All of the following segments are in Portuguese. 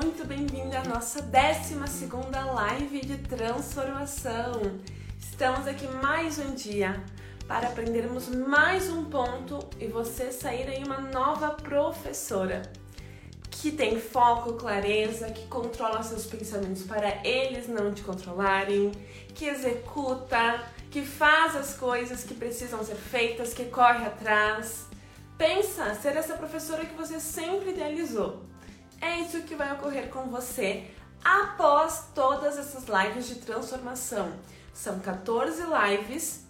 muito bem-vinda à nossa 12 live de transformação. Estamos aqui mais um dia para aprendermos mais um ponto e você sair aí uma nova professora que tem foco, clareza, que controla seus pensamentos para eles não te controlarem, que executa, que faz as coisas que precisam ser feitas, que corre atrás. Pensa ser essa professora que você sempre idealizou. É isso que vai ocorrer com você após todas essas lives de transformação. São 14 lives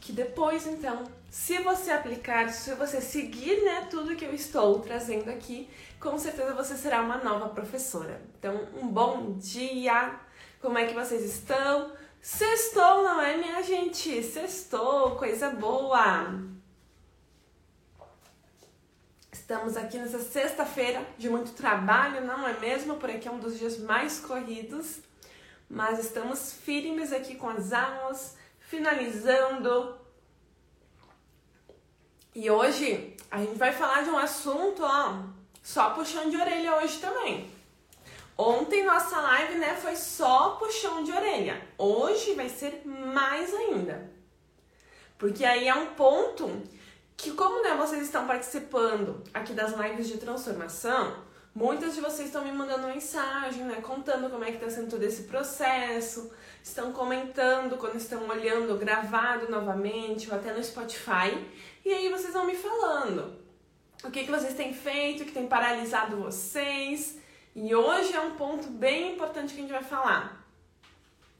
que depois, então, se você aplicar, se você seguir né, tudo que eu estou trazendo aqui, com certeza você será uma nova professora. Então, um bom dia! Como é que vocês estão? Sextou, não é, minha gente? Sextou, coisa boa! Estamos aqui nessa sexta-feira de muito trabalho, não é mesmo? Por aqui é um dos dias mais corridos, mas estamos firmes aqui com as aulas, finalizando. E hoje a gente vai falar de um assunto, ó, só puxão de orelha hoje também. Ontem nossa live, né, foi só puxão de orelha. Hoje vai ser mais ainda. Porque aí é um ponto que como né, vocês estão participando aqui das lives de transformação, muitas de vocês estão me mandando mensagem, né, contando como é que está sendo todo esse processo, estão comentando quando estão olhando gravado novamente ou até no Spotify, e aí vocês vão me falando o que, que vocês têm feito, que tem paralisado vocês, e hoje é um ponto bem importante que a gente vai falar,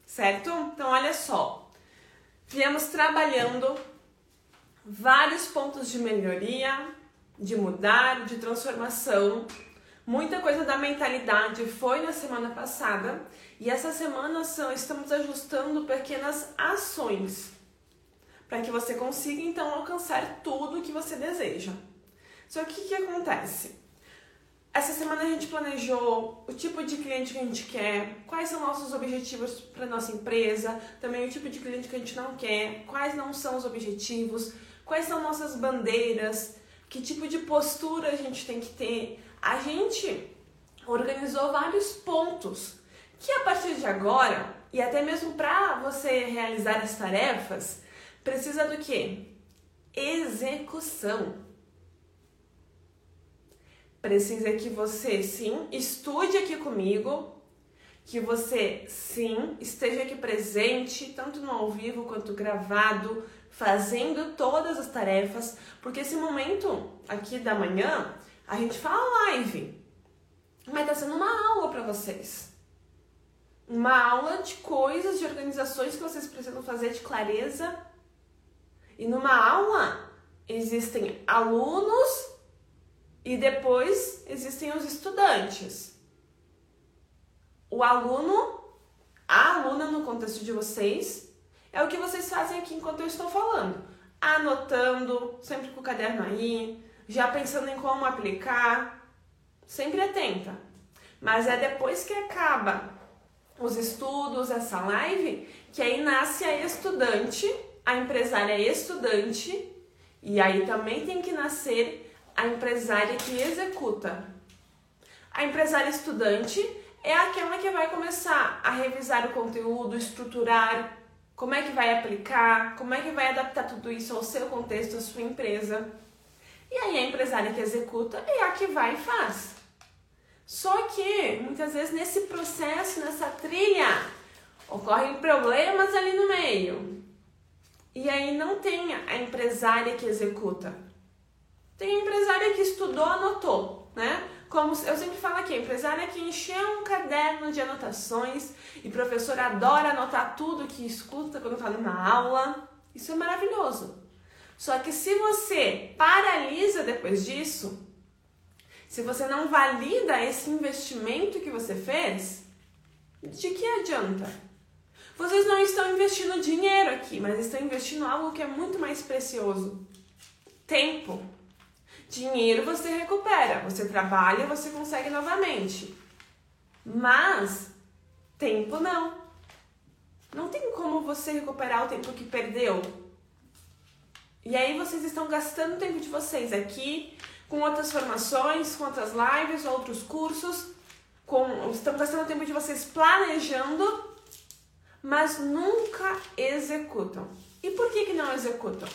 certo? Então olha só, viemos trabalhando vários pontos de melhoria, de mudar, de transformação. Muita coisa da mentalidade foi na semana passada e essa semana são, estamos ajustando pequenas ações para que você consiga então alcançar tudo o que você deseja. Só que o que acontece? Essa semana a gente planejou o tipo de cliente que a gente quer, quais são nossos objetivos para nossa empresa, também o tipo de cliente que a gente não quer, quais não são os objetivos, quais são nossas bandeiras, que tipo de postura a gente tem que ter. A gente organizou vários pontos que a partir de agora, e até mesmo para você realizar as tarefas, precisa do que? Execução. Precisa que você sim estude aqui comigo, que você sim esteja aqui presente, tanto no ao vivo quanto gravado, fazendo todas as tarefas, porque esse momento aqui da manhã a gente fala live, mas tá sendo uma aula para vocês. Uma aula de coisas, de organizações que vocês precisam fazer de clareza. E numa aula existem alunos e depois existem os estudantes. O aluno, a aluna no contexto de vocês, é o que vocês fazem aqui enquanto eu estou falando. Anotando, sempre com o caderno aí, já pensando em como aplicar, sempre atenta. Mas é depois que acaba os estudos, essa live, que aí nasce a estudante, a empresária estudante, e aí também tem que nascer a empresária que executa. A empresária estudante é aquela que vai começar a revisar o conteúdo, estruturar, como é que vai aplicar? Como é que vai adaptar tudo isso ao seu contexto, à sua empresa? E aí a empresária que executa é a que vai e faz. Só que muitas vezes nesse processo, nessa trilha, ocorrem problemas ali no meio. E aí não tem a empresária que executa. Tem a empresária que estudou, anotou, né? Como eu sempre falo aqui, empresária que encheu um caderno de anotações e professor adora anotar tudo que escuta quando fala na aula. Isso é maravilhoso. Só que se você paralisa depois disso, se você não valida esse investimento que você fez, de que adianta? Vocês não estão investindo dinheiro aqui, mas estão investindo algo que é muito mais precioso: tempo. Dinheiro você recupera, você trabalha, você consegue novamente. Mas tempo não. Não tem como você recuperar o tempo que perdeu. E aí vocês estão gastando o tempo de vocês aqui com outras formações, com outras lives, outros cursos, com. Estamos gastando tempo de vocês planejando, mas nunca executam. E por que, que não executam?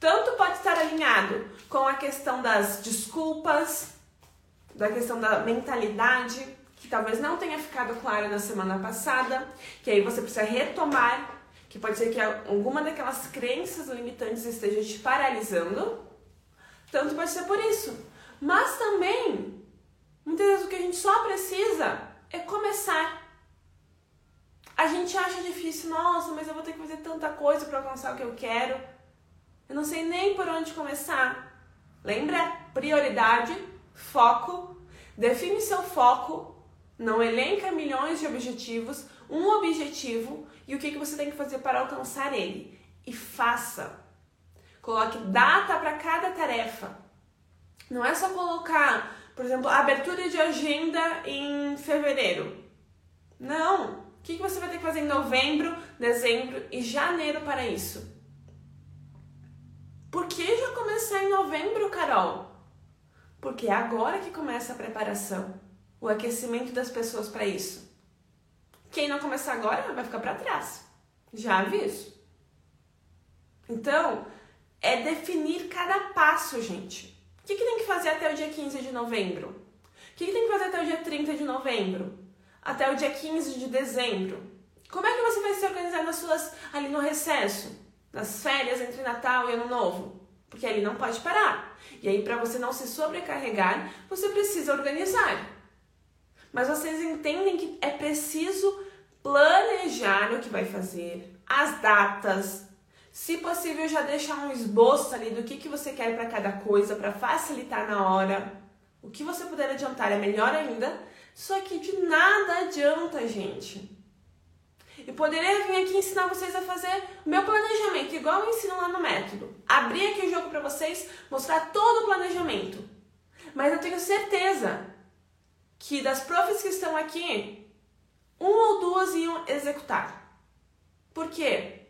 Tanto pode estar alinhado com a questão das desculpas, da questão da mentalidade, que talvez não tenha ficado clara na semana passada, que aí você precisa retomar, que pode ser que alguma daquelas crenças limitantes esteja te paralisando. Tanto pode ser por isso. Mas também, muitas vezes o que a gente só precisa é começar. A gente acha difícil, nossa, mas eu vou ter que fazer tanta coisa para alcançar o que eu quero. Eu não sei nem por onde começar. Lembra? Prioridade, foco. Define seu foco. Não elenca milhões de objetivos. Um objetivo e o que, que você tem que fazer para alcançar ele. E faça. Coloque data para cada tarefa. Não é só colocar, por exemplo, abertura de agenda em fevereiro. Não. O que, que você vai ter que fazer em novembro, dezembro e janeiro para isso? Por que já começar em novembro, Carol? Porque é agora que começa a preparação, o aquecimento das pessoas para isso. Quem não começar agora vai ficar para trás. Já aviso. Então, é definir cada passo, gente. O que, que tem que fazer até o dia 15 de novembro? O que, que tem que fazer até o dia 30 de novembro? Até o dia 15 de dezembro? Como é que você vai se organizar nas suas ali no recesso? Nas férias entre Natal e Ano Novo, porque ali não pode parar. E aí, para você não se sobrecarregar, você precisa organizar. Mas vocês entendem que é preciso planejar o que vai fazer, as datas, se possível já deixar um esboço ali do que, que você quer para cada coisa, para facilitar na hora. O que você puder adiantar é melhor ainda, só que de nada adianta, gente e poderia vir aqui ensinar vocês a fazer o meu planejamento, igual eu ensino lá no método. Abrir aqui o jogo para vocês, mostrar todo o planejamento. Mas eu tenho certeza que das profs que estão aqui, uma ou duas iam executar. Por quê?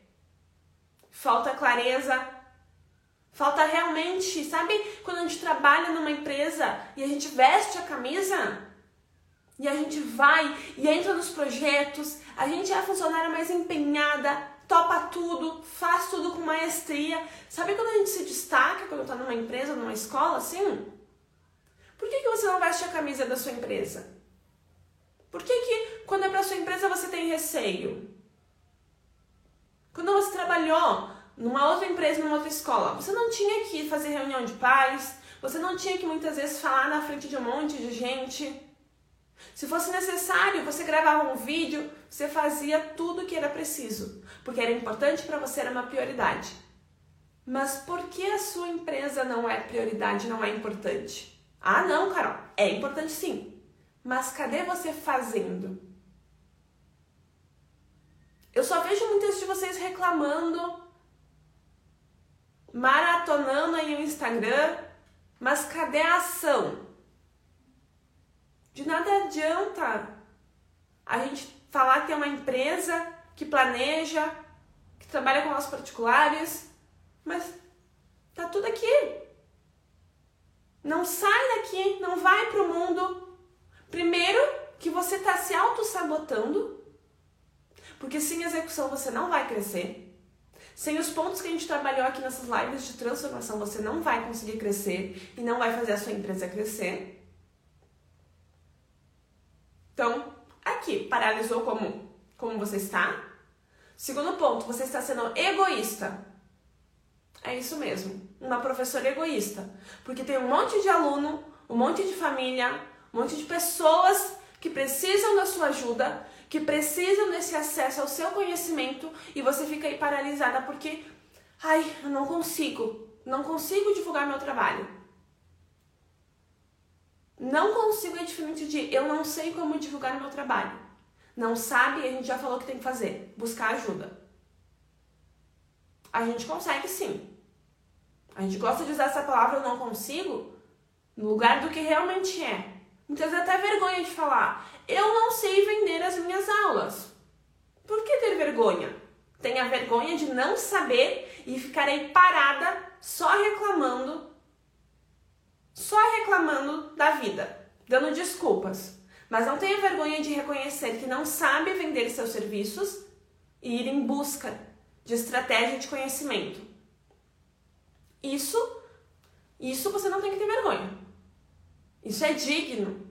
Falta clareza, falta realmente, sabe quando a gente trabalha numa empresa e a gente veste a camisa? E a gente vai e entra nos projetos, a gente é a funcionária mais empenhada, topa tudo, faz tudo com maestria. Sabe quando a gente se destaca quando está numa empresa, numa escola, assim? Por que, que você não veste a camisa da sua empresa? Por que, que quando é para sua empresa você tem receio? Quando você trabalhou numa outra empresa, numa outra escola, você não tinha que fazer reunião de pais, você não tinha que muitas vezes falar na frente de um monte de gente. Se fosse necessário, você gravava um vídeo, você fazia tudo o que era preciso, porque era importante para você, era uma prioridade. Mas por que a sua empresa não é prioridade, não é importante? Ah, não, Carol, é importante sim. Mas cadê você fazendo? Eu só vejo muitas de vocês reclamando, maratonando aí o Instagram, mas cadê a ação? De nada adianta a gente falar que é uma empresa que planeja, que trabalha com os particulares, mas tá tudo aqui. Não sai daqui, não vai para o mundo. Primeiro, que você está se auto-sabotando, porque sem execução você não vai crescer. Sem os pontos que a gente trabalhou aqui nessas lives de transformação, você não vai conseguir crescer e não vai fazer a sua empresa crescer. Então, aqui, paralisou como, como você está. Segundo ponto, você está sendo egoísta. É isso mesmo, uma professora egoísta. Porque tem um monte de aluno, um monte de família, um monte de pessoas que precisam da sua ajuda, que precisam desse acesso ao seu conhecimento e você fica aí paralisada porque, ai, eu não consigo, não consigo divulgar meu trabalho. Não consigo é diferente de eu não sei como divulgar o meu trabalho. Não sabe, a gente já falou que tem que fazer, buscar ajuda. A gente consegue sim. A gente gosta de usar essa palavra eu não consigo no lugar do que realmente é. Muitas vezes até vergonha de falar. Eu não sei vender as minhas aulas. Por que ter vergonha? Tenha vergonha de não saber e ficar aí parada só reclamando vida, dando desculpas. Mas não tenha vergonha de reconhecer que não sabe vender seus serviços e ir em busca de estratégia de conhecimento. Isso, isso você não tem que ter vergonha. Isso é digno.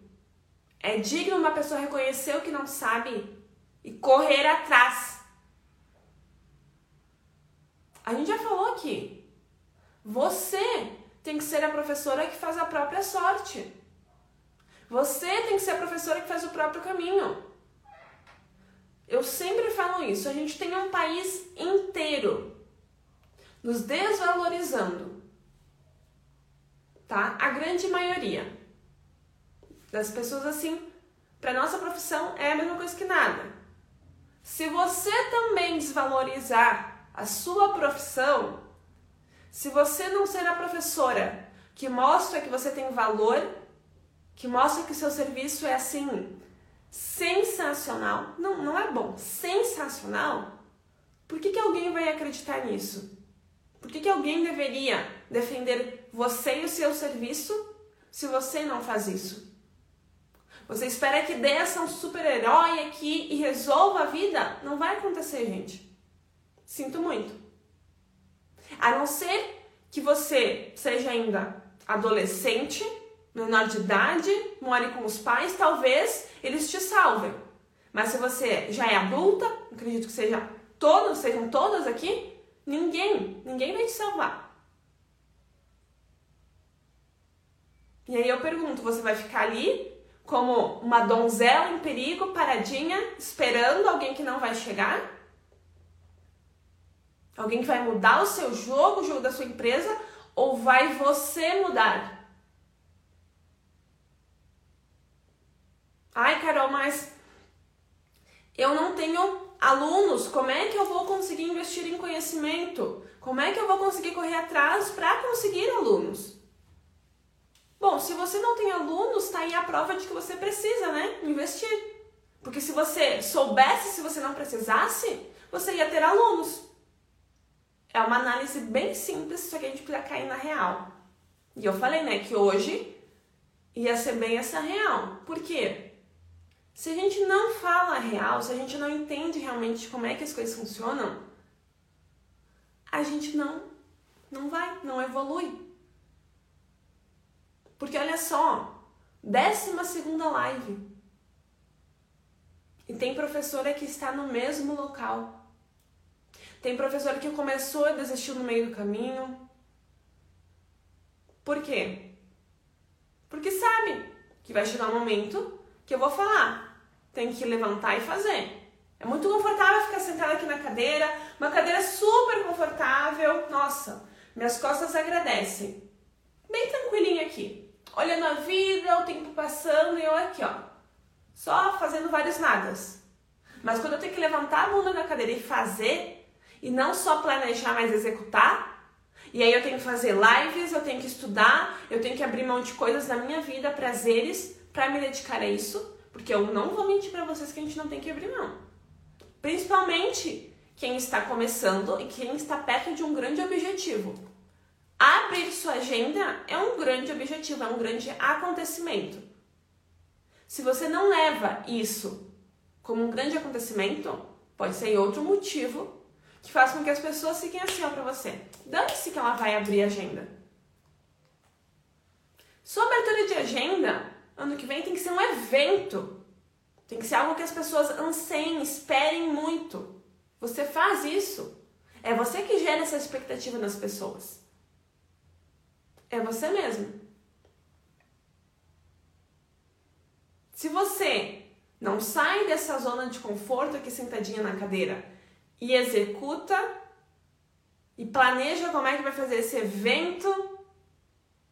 É digno uma pessoa reconhecer o que não sabe e correr atrás. A gente já falou aqui. Você tem que ser a professora que faz a própria sorte. Você tem que ser a professora que faz o próprio caminho. Eu sempre falo isso. A gente tem um país inteiro nos desvalorizando. Tá? A grande maioria das pessoas assim, para nossa profissão é a mesma coisa que nada. Se você também desvalorizar a sua profissão, se você não ser a professora que mostra que você tem valor, que mostra que o seu serviço é assim sensacional, não, não é bom, sensacional, por que, que alguém vai acreditar nisso? Por que, que alguém deveria defender você e o seu serviço se você não faz isso? Você espera que desça um super-herói aqui e resolva a vida? Não vai acontecer, gente. Sinto muito. A não ser que você seja ainda adolescente, menor de idade, more com os pais, talvez eles te salvem. Mas se você já é adulta, acredito que seja todos, sejam todas aqui, ninguém, ninguém vai te salvar. E aí eu pergunto, você vai ficar ali como uma donzela em perigo, paradinha, esperando alguém que não vai chegar? Alguém que vai mudar o seu jogo, o jogo da sua empresa, ou vai você mudar? Ai, Carol, mas eu não tenho alunos, como é que eu vou conseguir investir em conhecimento? Como é que eu vou conseguir correr atrás para conseguir alunos? Bom, se você não tem alunos, está aí a prova de que você precisa, né? Investir. Porque se você soubesse, se você não precisasse, você ia ter alunos. É uma análise bem simples, só que a gente precisa cair na real. E eu falei, né, que hoje ia ser bem essa real. Por quê? Se a gente não fala a real, se a gente não entende realmente como é que as coisas funcionam, a gente não não vai, não evolui. Porque olha só, décima segunda live. E tem professora que está no mesmo local. Tem professora que começou e desistiu no meio do caminho. Por quê? Porque sabe que vai chegar um momento que eu vou falar. Tem que levantar e fazer. É muito confortável ficar sentada aqui na cadeira, uma cadeira super confortável. Nossa, minhas costas agradecem. Bem tranquilinha aqui. Olhando a vida, o tempo passando e eu aqui, ó. Só fazendo vários nadas. Mas quando eu tenho que levantar a bunda da cadeira e fazer, e não só planejar, mas executar. E aí eu tenho que fazer lives, eu tenho que estudar, eu tenho que abrir mão de coisas da minha vida, prazeres, para me dedicar a isso, porque eu não vou mentir para vocês que a gente não tem que abrir mão. Principalmente quem está começando e quem está perto de um grande objetivo. Abrir sua agenda é um grande objetivo, é um grande acontecimento. Se você não leva isso como um grande acontecimento, pode ser outro motivo que faz com que as pessoas fiquem assim ó, pra você. Dane-se que ela vai abrir agenda. Sua abertura de agenda, ano que vem, tem que ser um evento. Tem que ser algo que as pessoas anseiem, esperem muito. Você faz isso. É você que gera essa expectativa nas pessoas. É você mesmo. Se você não sai dessa zona de conforto aqui sentadinha na cadeira e executa e planeja como é que vai fazer esse evento.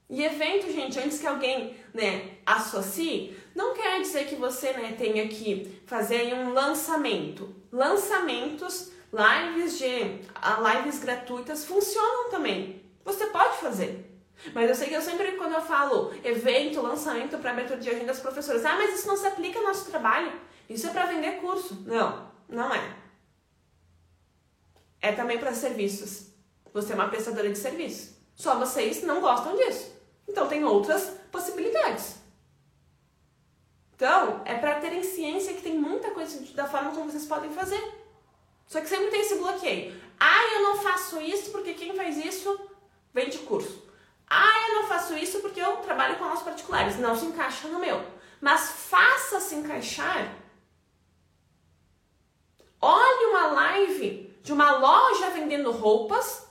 E evento, gente, antes que alguém, né, associe, não quer dizer que você, né, tenha que fazer um lançamento. Lançamentos, lives de lives gratuitas funcionam também. Você pode fazer. Mas eu sei que eu sempre, quando eu falo evento, lançamento para abertura de agenda das professoras, ah, mas isso não se aplica ao nosso trabalho. Isso é para vender curso. Não, não é é também para serviços. Você é uma prestadora de serviço. Só vocês não gostam disso. Então tem outras possibilidades. Então, é para terem ciência que tem muita coisa da forma como vocês podem fazer. Só que sempre tem esse bloqueio. Ah, eu não faço isso porque quem faz isso vende curso. Ah, eu não faço isso porque eu trabalho com aulas particulares. Não se encaixa no meu. Mas faça se encaixar. Olhe uma live de uma loja vendendo roupas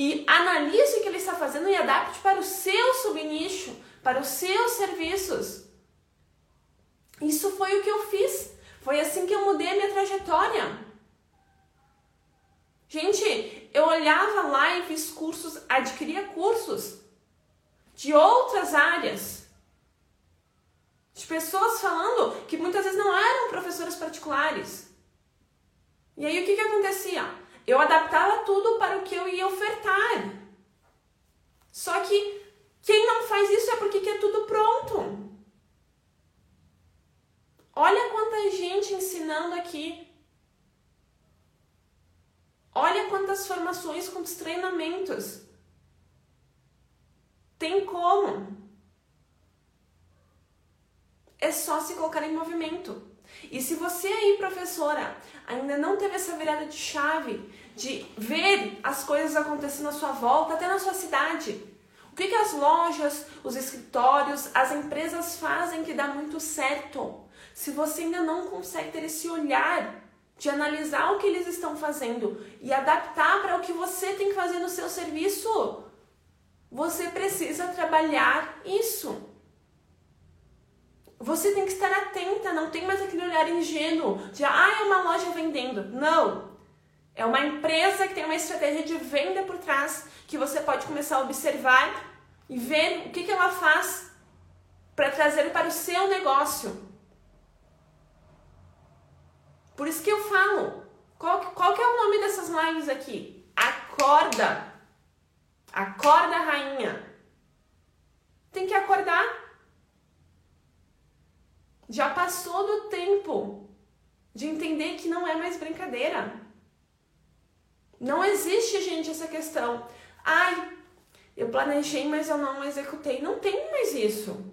e analise o que ele está fazendo e adapte para o seu subnicho, para os seus serviços. Isso foi o que eu fiz. Foi assim que eu mudei a minha trajetória. Gente, eu olhava lives, cursos, adquiria cursos de outras áreas. De pessoas falando que muitas vezes não eram professores particulares. E aí o que, que acontecia? Eu adaptava tudo para o que eu ia ofertar. Só que quem não faz isso é porque quer tudo pronto. Olha quanta gente ensinando aqui. Olha quantas formações, quantos treinamentos. Tem como. É só se colocar em movimento. E se você aí, professora, ainda não teve essa virada de chave de ver as coisas acontecendo à sua volta, até na sua cidade. O que, que as lojas, os escritórios, as empresas fazem que dá muito certo? Se você ainda não consegue ter esse olhar de analisar o que eles estão fazendo e adaptar para o que você tem que fazer no seu serviço. Você precisa trabalhar isso. Você tem que estar atenta, não tem mais aquele olhar ingênuo de ah, é uma loja vendendo. Não. É uma empresa que tem uma estratégia de venda por trás que você pode começar a observar e ver o que, que ela faz para trazer para o seu negócio. Por isso que eu falo. Qual, qual que é o nome dessas lives aqui? Acorda. Acorda, rainha. Tem que acordar. Já passou do tempo de entender que não é mais brincadeira. Não existe, gente, essa questão. Ai, eu planejei, mas eu não executei. Não tem mais isso.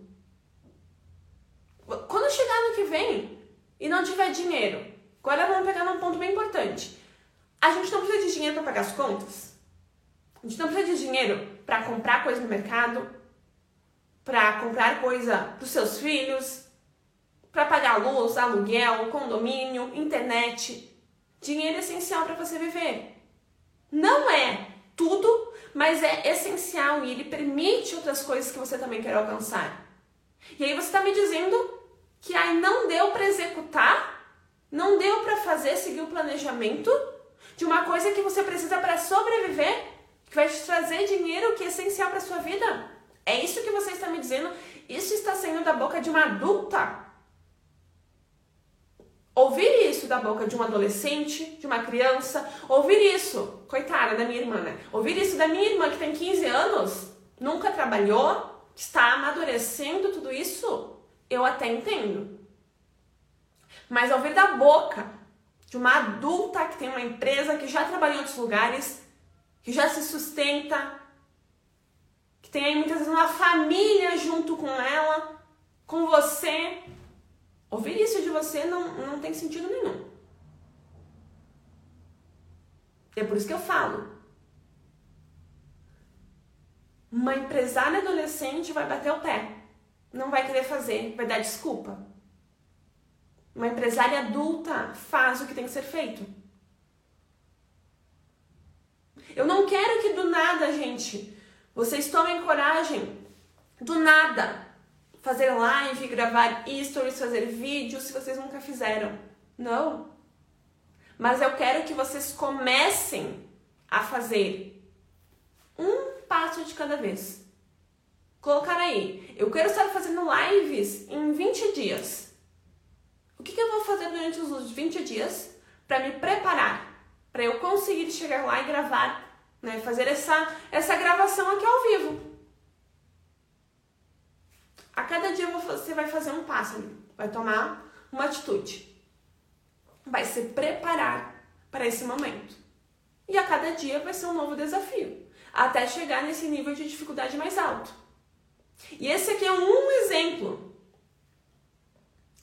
Quando chegar no que vem e não tiver dinheiro, Agora vamos pegar num ponto bem importante. A gente não precisa de dinheiro para pagar as contas. A gente não precisa de dinheiro para comprar coisa no mercado, para comprar coisa para os seus filhos, para pagar luz, aluguel, condomínio, internet. Dinheiro é essencial para você viver. Não é tudo, mas é essencial e ele permite outras coisas que você também quer alcançar. E aí você está me dizendo que aí não deu para executar não deu para fazer, seguir o planejamento de uma coisa que você precisa para sobreviver, que vai te trazer dinheiro que é essencial para sua vida? É isso que você está me dizendo? Isso está saindo da boca de uma adulta? Ouvir isso da boca de um adolescente, de uma criança, ouvir isso, coitada da minha irmã, né? Ouvir isso da minha irmã que tem 15 anos, nunca trabalhou, está amadurecendo tudo isso, eu até entendo. Mas ao vir da boca de uma adulta que tem uma empresa, que já trabalhou em outros lugares, que já se sustenta, que tem aí muitas vezes uma família junto com ela, com você, ouvir isso de você não, não tem sentido nenhum. É por isso que eu falo. Uma empresária adolescente vai bater o pé, não vai querer fazer, vai dar desculpa. Uma empresária adulta faz o que tem que ser feito. Eu não quero que do nada, gente, vocês tomem coragem, do nada, fazer live, gravar stories, fazer vídeos se vocês nunca fizeram. Não. Mas eu quero que vocês comecem a fazer um passo de cada vez. Colocar aí, eu quero estar fazendo lives em 20 dias. O que, que eu vou fazer durante os 20 dias para me preparar, para eu conseguir chegar lá e gravar, né, fazer essa, essa gravação aqui ao vivo. A cada dia você vai fazer um passo, vai tomar uma atitude, vai se preparar para esse momento. E a cada dia vai ser um novo desafio, até chegar nesse nível de dificuldade mais alto. E esse aqui é um exemplo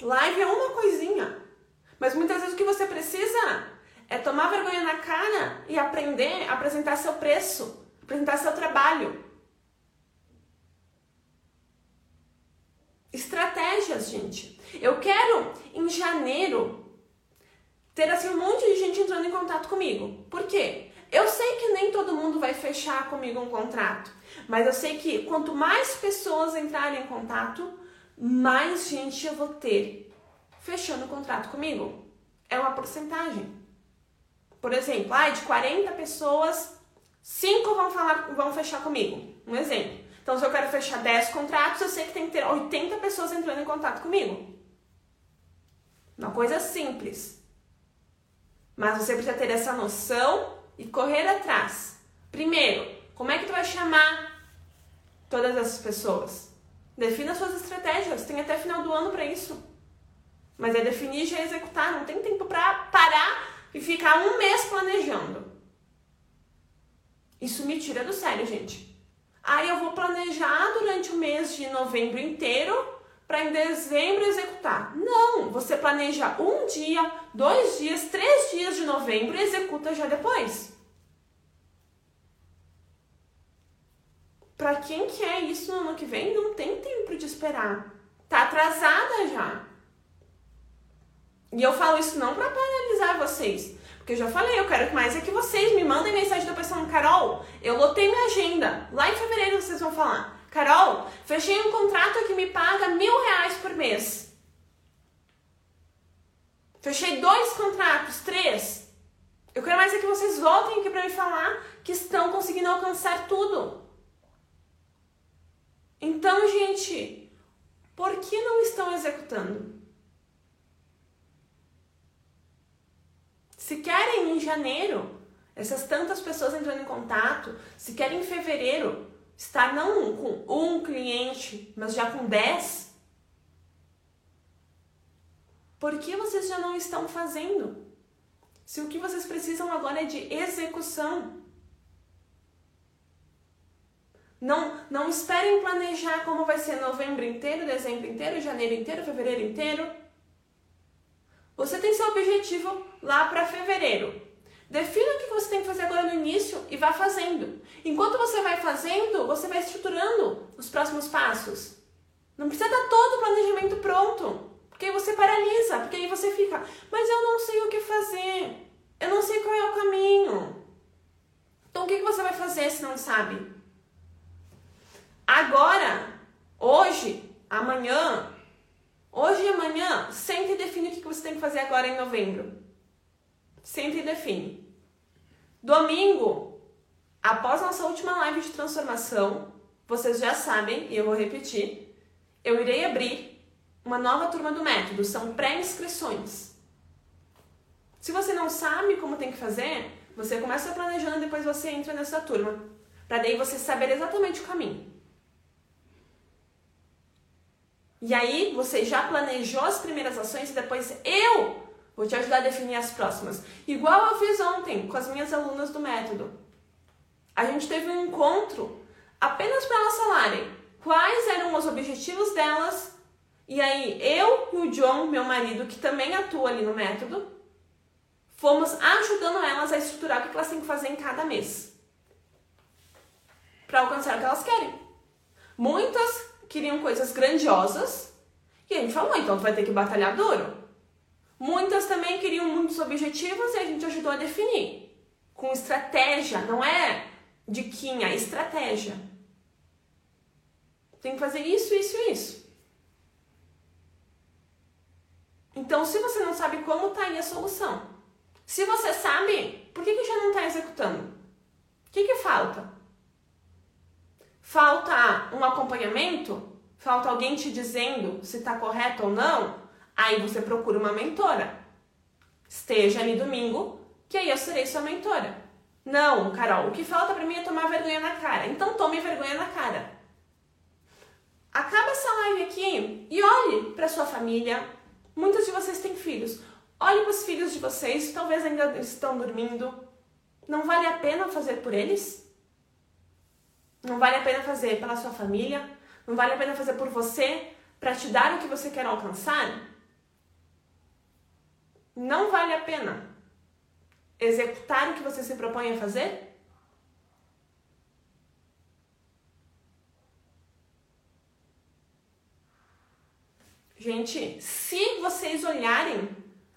Live é uma coisinha. Mas muitas vezes o que você precisa é tomar vergonha na cara e aprender a apresentar seu preço, apresentar seu trabalho. Estratégias, gente. Eu quero em janeiro ter assim um monte de gente entrando em contato comigo. Por quê? Eu sei que nem todo mundo vai fechar comigo um contrato, mas eu sei que quanto mais pessoas entrarem em contato, mais gente eu vou ter fechando o contrato comigo. É uma porcentagem. Por exemplo, ah, de 40 pessoas, 5 vão falar, vão fechar comigo. Um exemplo. Então, se eu quero fechar 10 contratos, eu sei que tem que ter 80 pessoas entrando em contato comigo. Uma coisa simples. Mas você precisa ter essa noção e correr atrás. Primeiro, como é que tu vai chamar todas essas pessoas? Defina suas estratégias, tem até final do ano para isso. Mas é definir e já executar, não tem tempo para parar e ficar um mês planejando. Isso me tira do sério, gente. Aí eu vou planejar durante o mês de novembro inteiro para em dezembro executar. Não, você planeja um dia, dois dias, três dias de novembro e executa já depois. Para quem quer isso no ano que vem, não tem tempo de esperar. Tá atrasada já. E eu falo isso não para paralisar vocês, porque eu já falei, eu quero que mais é que vocês me mandem mensagem da pessoa, Carol, eu lotei minha agenda. Lá em fevereiro vocês vão falar, Carol, fechei um contrato que me paga mil reais por mês. Fechei dois contratos, três. Eu quero mais é que vocês voltem aqui para me falar que estão conseguindo alcançar tudo. Então, gente, por que não estão executando? Se querem em janeiro, essas tantas pessoas entrando em contato, se querem em fevereiro estar não com um cliente, mas já com dez, por que vocês já não estão fazendo? Se o que vocês precisam agora é de execução. Não, não esperem planejar como vai ser novembro inteiro, dezembro inteiro, janeiro inteiro, fevereiro inteiro. Você tem seu objetivo lá para fevereiro. Defina o que você tem que fazer agora no início e vá fazendo. Enquanto você vai fazendo, você vai estruturando os próximos passos. Não precisa dar todo o planejamento pronto, porque aí você paralisa, porque aí você fica, mas eu não sei o que fazer, eu não sei qual é o caminho. Então o que você vai fazer se não sabe? Agora, hoje, amanhã, hoje e amanhã, sente e define o que você tem que fazer agora em novembro. Sente e define. Domingo, após nossa última live de transformação, vocês já sabem, e eu vou repetir, eu irei abrir uma nova turma do método, são pré-inscrições. Se você não sabe como tem que fazer, você começa planejando e depois você entra nessa turma, para daí você saber exatamente o caminho. E aí você já planejou as primeiras ações e depois eu vou te ajudar a definir as próximas. Igual eu fiz ontem com as minhas alunas do método. A gente teve um encontro apenas para elas falarem quais eram os objetivos delas. E aí eu e o John, meu marido, que também atua ali no método, fomos ajudando elas a estruturar o que elas têm que fazer em cada mês para alcançar o que elas querem. Muitas queriam coisas grandiosas e a gente falou, então tu vai ter que batalhar duro. Muitas também queriam muitos objetivos e a gente ajudou a definir. Com estratégia, não é diquinha, é estratégia. Tem que fazer isso, isso e isso. Então, se você não sabe como, tá aí a solução. Se você sabe, por que, que já não está executando? O que, que falta? Falta um acompanhamento? Falta alguém te dizendo se está correto ou não? Aí você procura uma mentora. Esteja ali domingo, que aí eu serei sua mentora. Não, Carol, o que falta para mim é tomar vergonha na cara. Então tome vergonha na cara. Acaba essa live aqui e olhe para sua família. Muitos de vocês têm filhos. Olhe para os filhos de vocês, talvez ainda estão dormindo. Não vale a pena fazer por eles? Não vale a pena fazer pela sua família? Não vale a pena fazer por você para te dar o que você quer alcançar? Não vale a pena executar o que você se propõe a fazer? Gente, se vocês olharem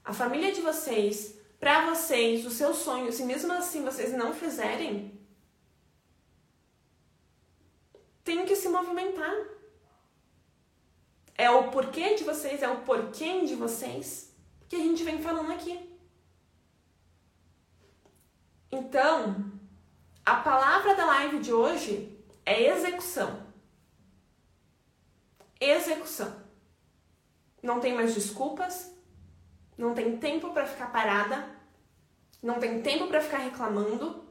a família de vocês, para vocês, os seus sonhos, e mesmo assim vocês não fizerem, tem que se movimentar. É o porquê de vocês, é o porquê de vocês que a gente vem falando aqui. Então, a palavra da live de hoje é execução. Execução. Não tem mais desculpas, não tem tempo para ficar parada, não tem tempo para ficar reclamando.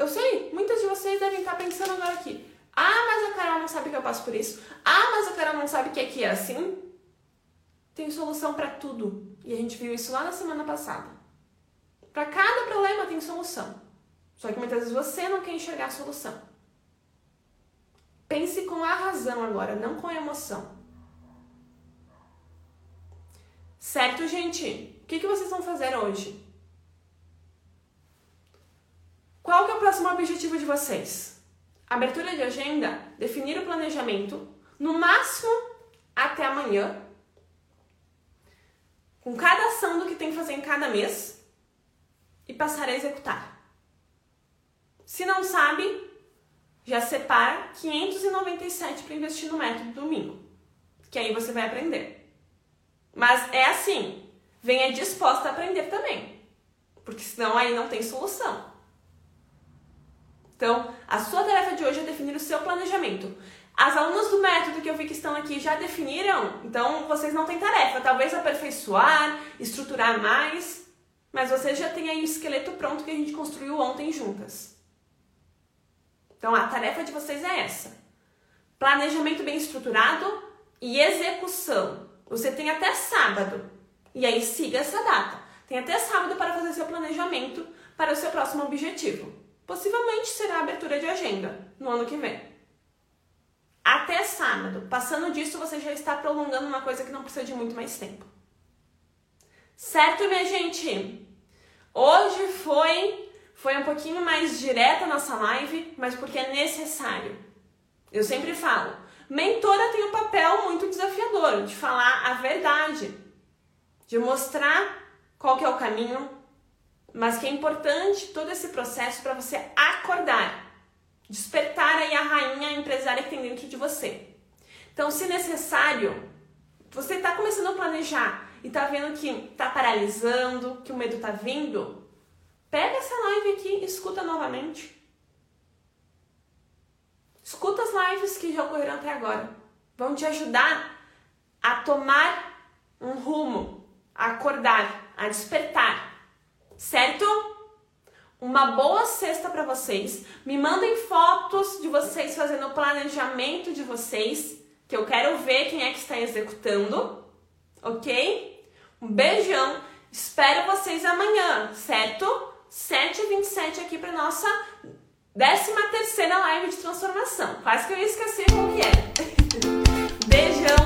Eu sei, muitas de vocês devem estar pensando agora aqui. Ah, mas a Carol não sabe que eu passo por isso. Ah, mas a Carol não sabe que aqui é assim. Tem solução para tudo. E a gente viu isso lá na semana passada. Para cada problema tem solução. Só que muitas vezes você não quer enxergar a solução. Pense com a razão agora, não com a emoção. Certo, gente? O que, que vocês vão fazer hoje? Qual que o objetivo de vocês? Abertura de agenda, definir o planejamento, no máximo até amanhã, com cada ação do que tem que fazer em cada mês e passar a executar. Se não sabe, já separa 597 para investir no método domingo, que aí você vai aprender. Mas é assim, venha disposta a aprender também, porque senão aí não tem solução. Então, a sua tarefa de hoje é definir o seu planejamento. As alunas do método que eu vi que estão aqui já definiram, então vocês não têm tarefa. Talvez aperfeiçoar, estruturar mais, mas vocês já têm aí o esqueleto pronto que a gente construiu ontem juntas. Então, a tarefa de vocês é essa: planejamento bem estruturado e execução. Você tem até sábado. E aí siga essa data. Tem até sábado para fazer seu planejamento para o seu próximo objetivo. Possivelmente será a abertura de agenda no ano que vem. Até sábado. Passando disso, você já está prolongando uma coisa que não precisa de muito mais tempo. Certo, minha gente? Hoje foi foi um pouquinho mais direta a nossa live, mas porque é necessário. Eu sempre falo, Mentora tem um papel muito desafiador de falar a verdade, de mostrar qual que é o caminho, mas que é importante todo esse processo para você acordar, despertar aí a rainha empresária que tem dentro de você. Então, se necessário, você está começando a planejar e está vendo que está paralisando, que o medo está vindo, pega essa live aqui e escuta novamente. Escuta as lives que já ocorreram até agora. Vão te ajudar a tomar um rumo, a acordar, a despertar. Certo? Uma boa sexta para vocês. Me mandem fotos de vocês fazendo o planejamento de vocês, que eu quero ver quem é que está executando. OK? Um beijão. Espero vocês amanhã, certo? 7h27 aqui para nossa Décima terceira live de transformação. Quase que eu ia esquecer qual que é. Beijão,